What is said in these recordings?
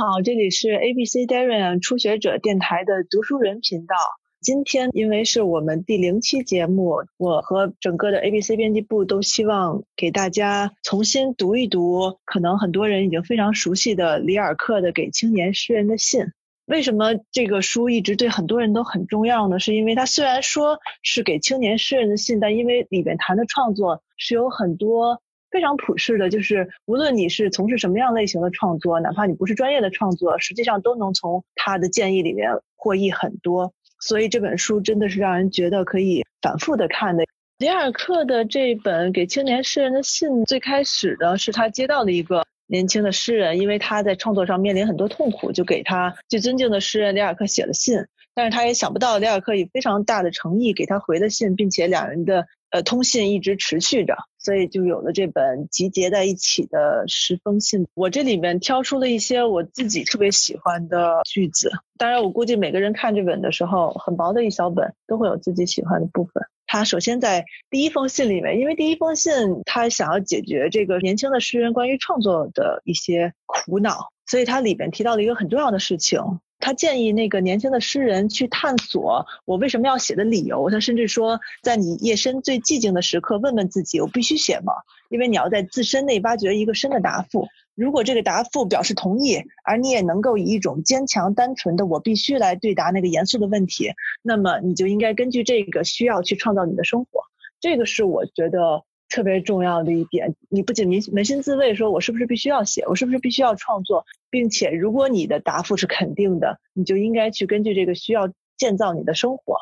好，这里是 ABC Darien 初学者电台的读书人频道。今天因为是我们第零期节目，我和整个的 ABC 编辑部都希望给大家重新读一读，可能很多人已经非常熟悉的里尔克的《给青年诗人的信》。为什么这个书一直对很多人都很重要呢？是因为它虽然说是给青年诗人的信，但因为里面谈的创作是有很多非常普世的，就是无论你是从事什么样类型的创作，哪怕你不是专业的创作，实际上都能从他的建议里面获益很多。所以这本书真的是让人觉得可以反复的看的。里尔克的这本给青年诗人的信，最开始的是他接到的一个年轻的诗人，因为他在创作上面临很多痛苦，就给他最尊敬的诗人里尔克写了信。但是他也想不到李尔克以非常大的诚意给他回的信，并且两人的呃通信一直持续着，所以就有了这本集结在一起的十封信。我这里面挑出了一些我自己特别喜欢的句子。当然，我估计每个人看这本的时候，很薄的一小本，都会有自己喜欢的部分。他首先在第一封信里面，因为第一封信他想要解决这个年轻的诗人关于创作的一些苦恼，所以他里面提到了一个很重要的事情。他建议那个年轻的诗人去探索我为什么要写的理由。他甚至说，在你夜深最寂静的时刻，问问自己：我必须写吗？因为你要在自身内挖掘一个深的答复。如果这个答复表示同意，而你也能够以一种坚强、单纯的“我必须”来对答那个严肃的问题，那么你就应该根据这个需要去创造你的生活。这个是我觉得特别重要的一点。你不仅扪扪心自问，说我是不是必须要写，我是不是必须要创作，并且如果你的答复是肯定的，你就应该去根据这个需要建造你的生活。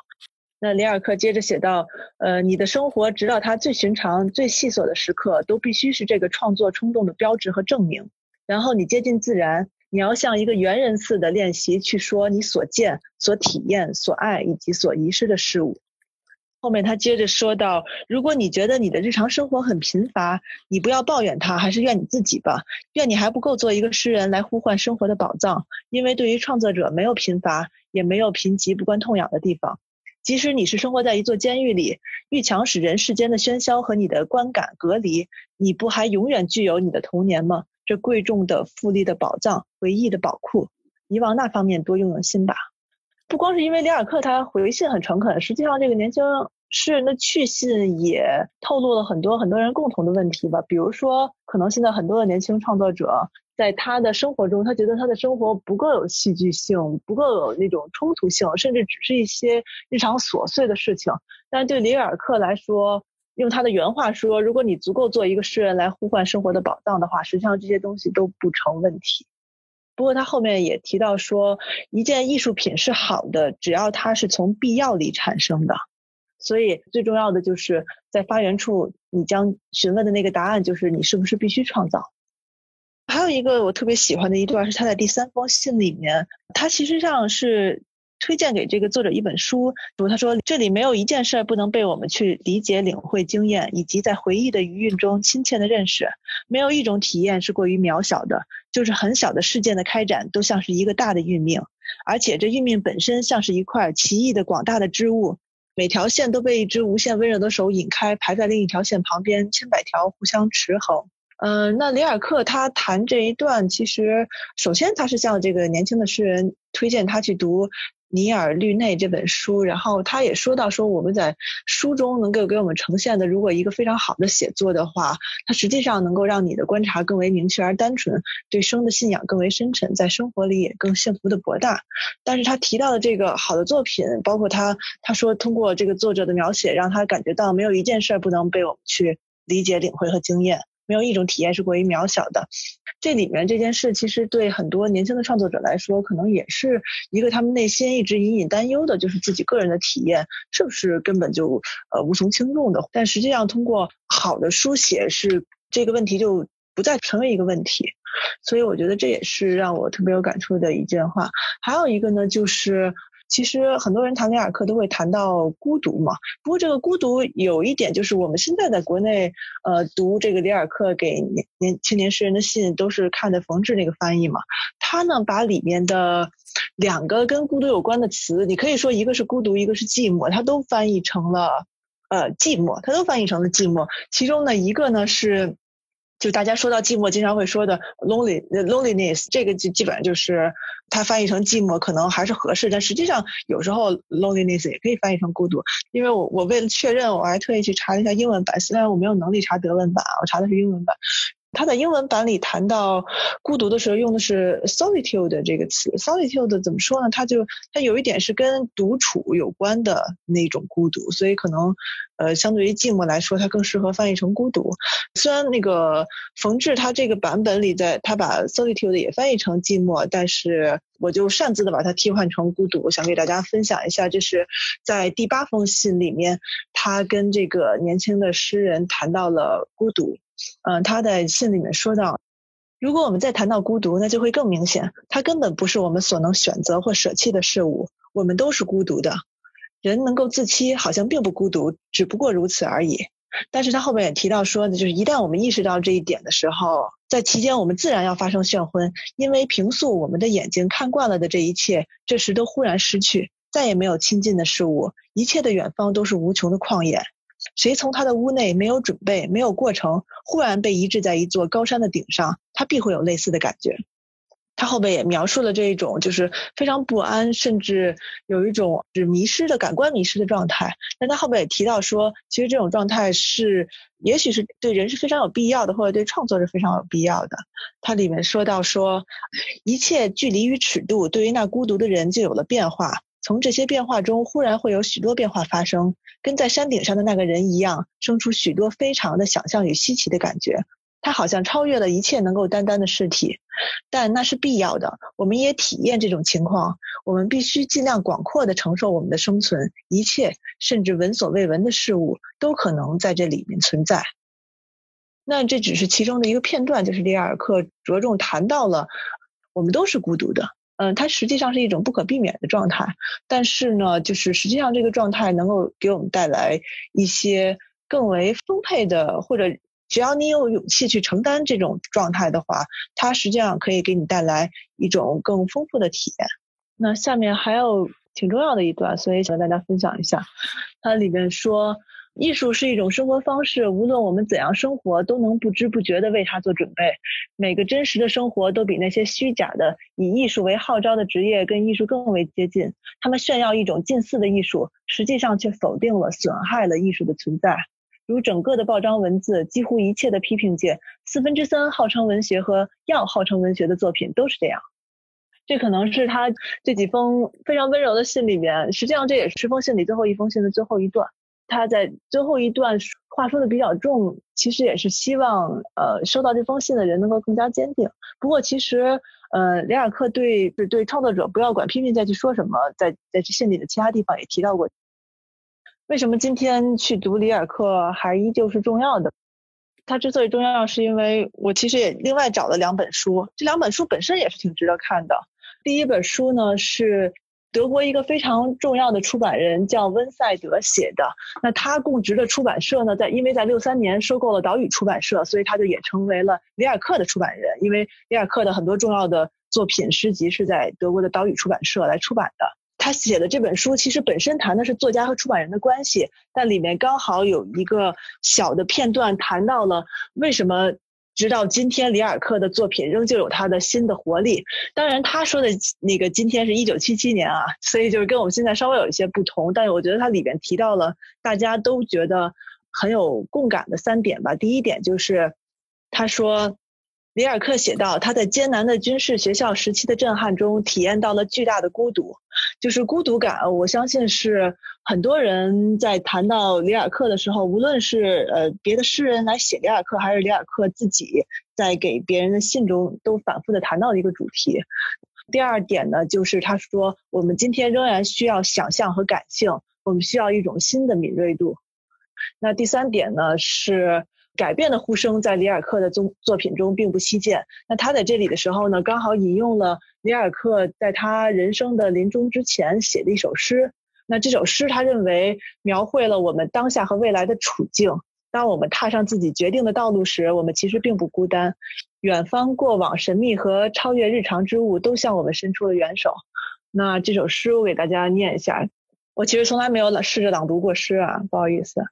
那里尔克接着写道：“呃，你的生活，直到它最寻常、最细琐的时刻，都必须是这个创作冲动的标志和证明。然后你接近自然，你要像一个猿人似的练习去说你所见、所体验、所爱以及所遗失的事物。”后面他接着说道：“如果你觉得你的日常生活很贫乏，你不要抱怨它，还是怨你自己吧。怨你还不够做一个诗人来呼唤生活的宝藏，因为对于创作者，没有贫乏，也没有贫瘠不关痛痒的地方。”即使你是生活在一座监狱里，狱墙使人世间的喧嚣和你的观感隔离，你不还永远具有你的童年吗？这贵重的、富丽的宝藏，回忆的宝库，你往那方面多用用心吧。不光是因为里尔克他回信很诚恳，实际上这个年轻诗人的去信也透露了很多很多人共同的问题吧。比如说，可能现在很多的年轻创作者。在他的生活中，他觉得他的生活不够有戏剧性，不够有那种冲突性，甚至只是一些日常琐碎的事情。但对里尔克来说，用他的原话说：“如果你足够做一个诗人来呼唤生活的宝藏的话，实际上这些东西都不成问题。”不过他后面也提到说，一件艺术品是好的，只要它是从必要里产生的。所以最重要的就是在发源处，你将询问的那个答案就是你是不是必须创造。还有一个我特别喜欢的一段是他在第三封信里面，他其实上是推荐给这个作者一本书，比如他说这里没有一件事儿不能被我们去理解、领会、经验，以及在回忆的余韵中亲切的认识。没有一种体验是过于渺小的，就是很小的事件的开展都像是一个大的运命，而且这运命本身像是一块奇异的广大的织物，每条线都被一只无限温柔的手引开，排在另一条线旁边，千百条互相持衡。嗯，那里尔克他谈这一段，其实首先他是向这个年轻的诗人推荐他去读尼尔律内这本书，然后他也说到说我们在书中能够给我们呈现的，如果一个非常好的写作的话，它实际上能够让你的观察更为明确而单纯，对生的信仰更为深沉，在生活里也更幸福的博大。但是他提到的这个好的作品，包括他他说通过这个作者的描写，让他感觉到没有一件事儿不能被我们去理解、领会和经验。没有一种体验是过于渺小的，这里面这件事其实对很多年轻的创作者来说，可能也是一个他们内心一直隐隐担忧的，就是自己个人的体验是不是根本就呃无从轻重的。但实际上，通过好的书写，是这个问题就不再成为一个问题。所以我觉得这也是让我特别有感触的一句话。还有一个呢，就是。其实很多人谈里尔克都会谈到孤独嘛，不过这个孤独有一点就是我们现在在国内呃读这个里尔克给年年青年诗人的信都是看的冯至那个翻译嘛，他呢把里面的两个跟孤独有关的词，你可以说一个是孤独，一个是寂寞，他都翻译成了呃寂寞，他都翻译成了寂寞。其中呢一个呢是就大家说到寂寞，经常会说的 lonely loneliness，这个就基本上就是它翻译成寂寞可能还是合适，但实际上有时候 loneliness 也可以翻译成孤独。因为我我为了确认，我还特意去查了一下英文版，虽然我没有能力查德文版，我查的是英文版。他在英文版里谈到孤独的时候，用的是 solitude 这个词。solitude 怎么说呢？它就它有一点是跟独处有关的那种孤独，所以可能呃，相对于寂寞来说，它更适合翻译成孤独。虽然那个冯志他这个版本里，在他把 solitude 也翻译成寂寞，但是我就擅自的把它替换成孤独。想给大家分享一下，这是在第八封信里面，他跟这个年轻的诗人谈到了孤独。嗯，他在信里面说到，如果我们再谈到孤独，那就会更明显，它根本不是我们所能选择或舍弃的事物。我们都是孤独的，人能够自欺，好像并不孤独，只不过如此而已。但是他后面也提到说呢，就是一旦我们意识到这一点的时候，在期间我们自然要发生眩昏，因为平素我们的眼睛看惯了的这一切，这时都忽然失去，再也没有亲近的事物，一切的远方都是无穷的旷野。谁从他的屋内没有准备、没有过程，忽然被移置在一座高山的顶上，他必会有类似的感觉。他后边也描述了这一种就是非常不安，甚至有一种是迷失的感官迷失的状态。但他后边也提到说，其实这种状态是，也许是对人是非常有必要的，或者对创作是非常有必要的。他里面说到说，一切距离与尺度，对于那孤独的人就有了变化。从这些变化中，忽然会有许多变化发生，跟在山顶上的那个人一样，生出许多非常的想象与稀奇的感觉。他好像超越了一切能够担当的事体，但那是必要的。我们也体验这种情况。我们必须尽量广阔的承受我们的生存，一切甚至闻所未闻的事物都可能在这里面存在。那这只是其中的一个片段，就是里尔克着重谈到了我们都是孤独的。嗯，它实际上是一种不可避免的状态，但是呢，就是实际上这个状态能够给我们带来一些更为丰沛的，或者只要你有勇气去承担这种状态的话，它实际上可以给你带来一种更丰富的体验。那下面还有挺重要的一段，所以想跟大家分享一下，它里面说。艺术是一种生活方式，无论我们怎样生活，都能不知不觉地为它做准备。每个真实的生活都比那些虚假的以艺术为号召的职业跟艺术更为接近。他们炫耀一种近似的艺术，实际上却否定了、损害了艺术的存在。如整个的报章文字，几乎一切的批评界，四分之三号称文学和要号称文学的作品都是这样。这可能是他这几封非常温柔的信里面，实际上这也是十封信里最后一封信的最后一段。他在最后一段话说的比较重，其实也是希望呃收到这封信的人能够更加坚定。不过其实呃里尔克对是对创作者不要管批评再去说什么，在在这信里的其他地方也提到过。为什么今天去读里尔克还依旧是重要的？他之所以重要，是因为我其实也另外找了两本书，这两本书本身也是挺值得看的。第一本书呢是。德国一个非常重要的出版人叫温塞德写的，那他供职的出版社呢，在因为在六三年收购了岛屿出版社，所以他就也成为了里尔克的出版人。因为里尔克的很多重要的作品诗集是在德国的岛屿出版社来出版的。他写的这本书其实本身谈的是作家和出版人的关系，但里面刚好有一个小的片段谈到了为什么。直到今天，里尔克的作品仍旧有他的新的活力。当然，他说的那个今天是一九七七年啊，所以就是跟我们现在稍微有一些不同。但是我觉得他里边提到了大家都觉得很有共感的三点吧。第一点就是他说。里尔克写道：“他在艰难的军事学校时期的震撼中，体验到了巨大的孤独，就是孤独感。我相信是很多人在谈到里尔克的时候，无论是呃别的诗人来写里尔克，还是里尔克自己在给别人的信中，都反复的谈到的一个主题。第二点呢，就是他说，我们今天仍然需要想象和感性，我们需要一种新的敏锐度。那第三点呢是。”改变的呼声在里尔克的作作品中并不稀见。那他在这里的时候呢，刚好引用了里尔克在他人生的临终之前写的一首诗。那这首诗，他认为描绘了我们当下和未来的处境。当我们踏上自己决定的道路时，我们其实并不孤单。远方、过往、神秘和超越日常之物都向我们伸出了援手。那这首诗我给大家念一下。我其实从来没有试着朗读过诗啊，不好意思。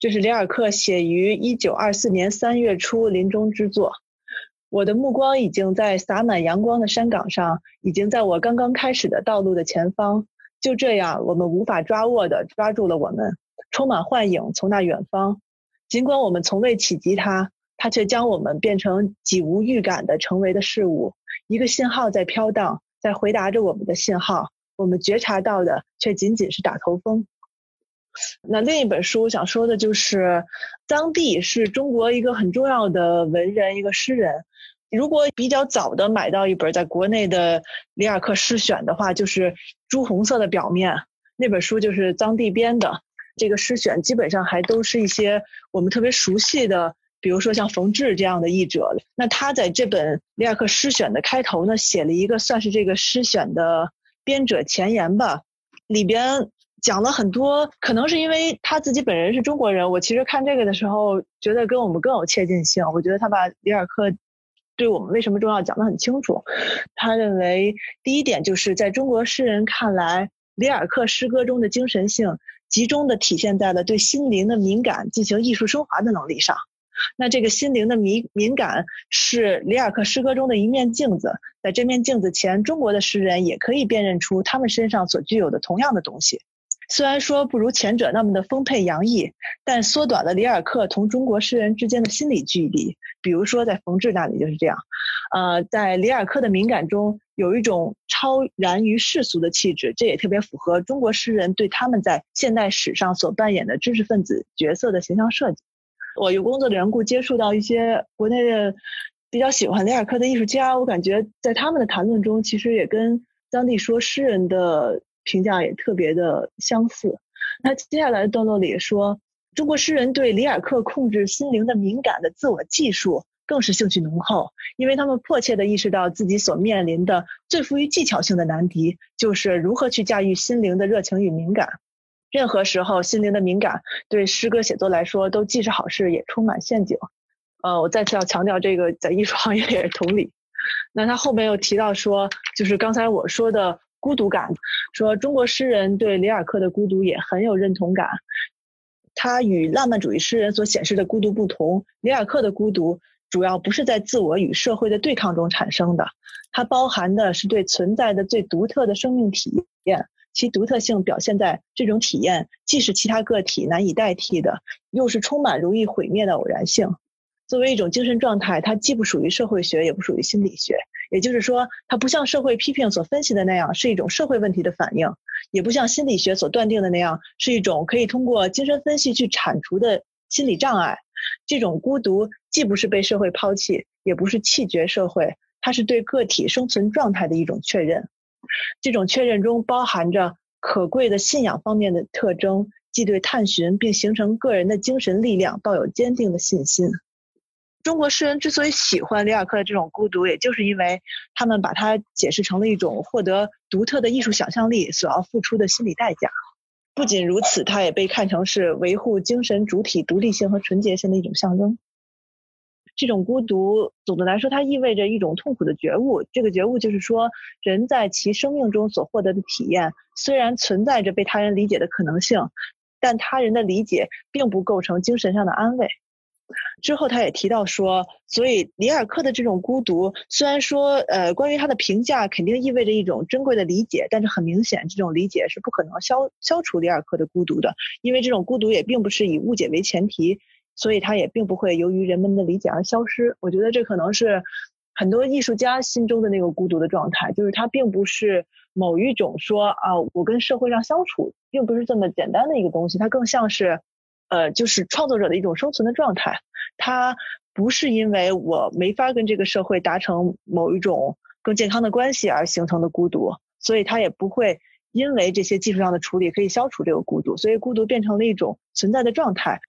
这是里尔克写于一九二四年三月初临终之作。我的目光已经在洒满阳光的山岗上，已经在我刚刚开始的道路的前方。就这样，我们无法抓握的抓住了我们，充满幻影从那远方。尽管我们从未企及它，它却将我们变成几无预感的成为的事物。一个信号在飘荡，在回答着我们的信号。我们觉察到的却仅仅是打头风。那另一本书我想说的就是臧帝是中国一个很重要的文人，一个诗人。如果比较早的买到一本在国内的里尔克诗选的话，就是朱红色的表面那本书，就是臧帝编的。这个诗选基本上还都是一些我们特别熟悉的，比如说像冯至这样的译者。那他在这本里尔克诗选的开头呢，写了一个算是这个诗选的编者前言吧，里边。讲了很多，可能是因为他自己本人是中国人。我其实看这个的时候，觉得跟我们更有切近性。我觉得他把里尔克对我们为什么重要讲得很清楚。他认为第一点就是在中国诗人看来，里尔克诗歌中的精神性集中的体现在了对心灵的敏感进行艺术升华的能力上。那这个心灵的敏敏感是里尔克诗歌中的一面镜子，在这面镜子前，中国的诗人也可以辨认出他们身上所具有的同样的东西。虽然说不如前者那么的丰沛洋溢，但缩短了里尔克同中国诗人之间的心理距离。比如说在冯至那里就是这样，呃，在里尔克的敏感中有一种超然于世俗的气质，这也特别符合中国诗人对他们在现代史上所扮演的知识分子角色的形象设计。我有工作的缘故，接触到一些国内的比较喜欢里尔克的艺术家，我感觉在他们的谈论中，其实也跟当地说诗人的。评价也特别的相似。那接下来段落里说，中国诗人对里尔克控制心灵的敏感的自我技术更是兴趣浓厚，因为他们迫切地意识到自己所面临的最富于技巧性的难题，就是如何去驾驭心灵的热情与敏感。任何时候，心灵的敏感对诗歌写作来说都既是好事，也充满陷阱。呃，我再次要强调，这个在艺术行业也是同理。那他后面又提到说，就是刚才我说的。孤独感，说中国诗人对里尔克的孤独也很有认同感。他与浪漫主义诗人所显示的孤独不同，里尔克的孤独主要不是在自我与社会的对抗中产生的，它包含的是对存在的最独特的生命体验，其独特性表现在这种体验既是其他个体难以代替的，又是充满容易毁灭的偶然性。作为一种精神状态，它既不属于社会学，也不属于心理学。也就是说，它不像社会批评所分析的那样是一种社会问题的反应，也不像心理学所断定的那样是一种可以通过精神分析去铲除的心理障碍。这种孤独既不是被社会抛弃，也不是弃绝社会，它是对个体生存状态的一种确认。这种确认中包含着可贵的信仰方面的特征，即对探寻并形成个人的精神力量抱有坚定的信心。中国诗人之所以喜欢里尔克的这种孤独，也就是因为他们把它解释成了一种获得独特的艺术想象力所要付出的心理代价。不仅如此，它也被看成是维护精神主体独立性和纯洁性的一种象征。这种孤独，总的来说，它意味着一种痛苦的觉悟。这个觉悟就是说，人在其生命中所获得的体验，虽然存在着被他人理解的可能性，但他人的理解并不构成精神上的安慰。之后，他也提到说，所以里尔克的这种孤独，虽然说，呃，关于他的评价肯定意味着一种珍贵的理解，但是很明显，这种理解是不可能消消除里尔克的孤独的，因为这种孤独也并不是以误解为前提，所以他也并不会由于人们的理解而消失。我觉得这可能是很多艺术家心中的那个孤独的状态，就是他并不是某一种说啊，我跟社会上相处，并不是这么简单的一个东西，它更像是。呃，就是创作者的一种生存的状态，它不是因为我没法跟这个社会达成某一种更健康的关系而形成的孤独，所以它也不会因为这些技术上的处理可以消除这个孤独，所以孤独变成了一种存在的状态。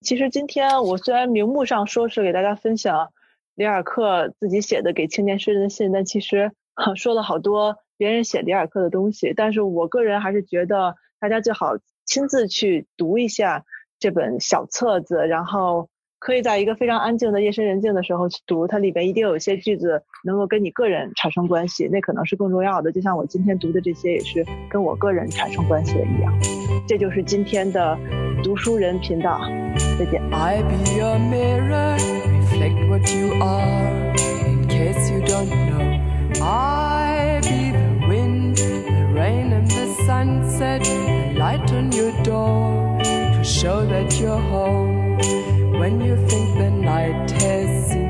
其实今天我虽然名目上说是给大家分享里尔克自己写的给青年诗人的信，但其实说了好多别人写里尔克的东西，但是我个人还是觉得大家最好。亲自去读一下这本小册子，然后可以在一个非常安静的夜深人静的时候去读，它里边一定有一些句子能够跟你个人产生关系，那可能是更重要的。就像我今天读的这些也是跟我个人产生关系的一样。这就是今天的读书人频道，再见。I be mirror. Reflect what you are in case you don't know. I be the wind, the rain, and the sunset. light on your door to show that you're home. When you think the night has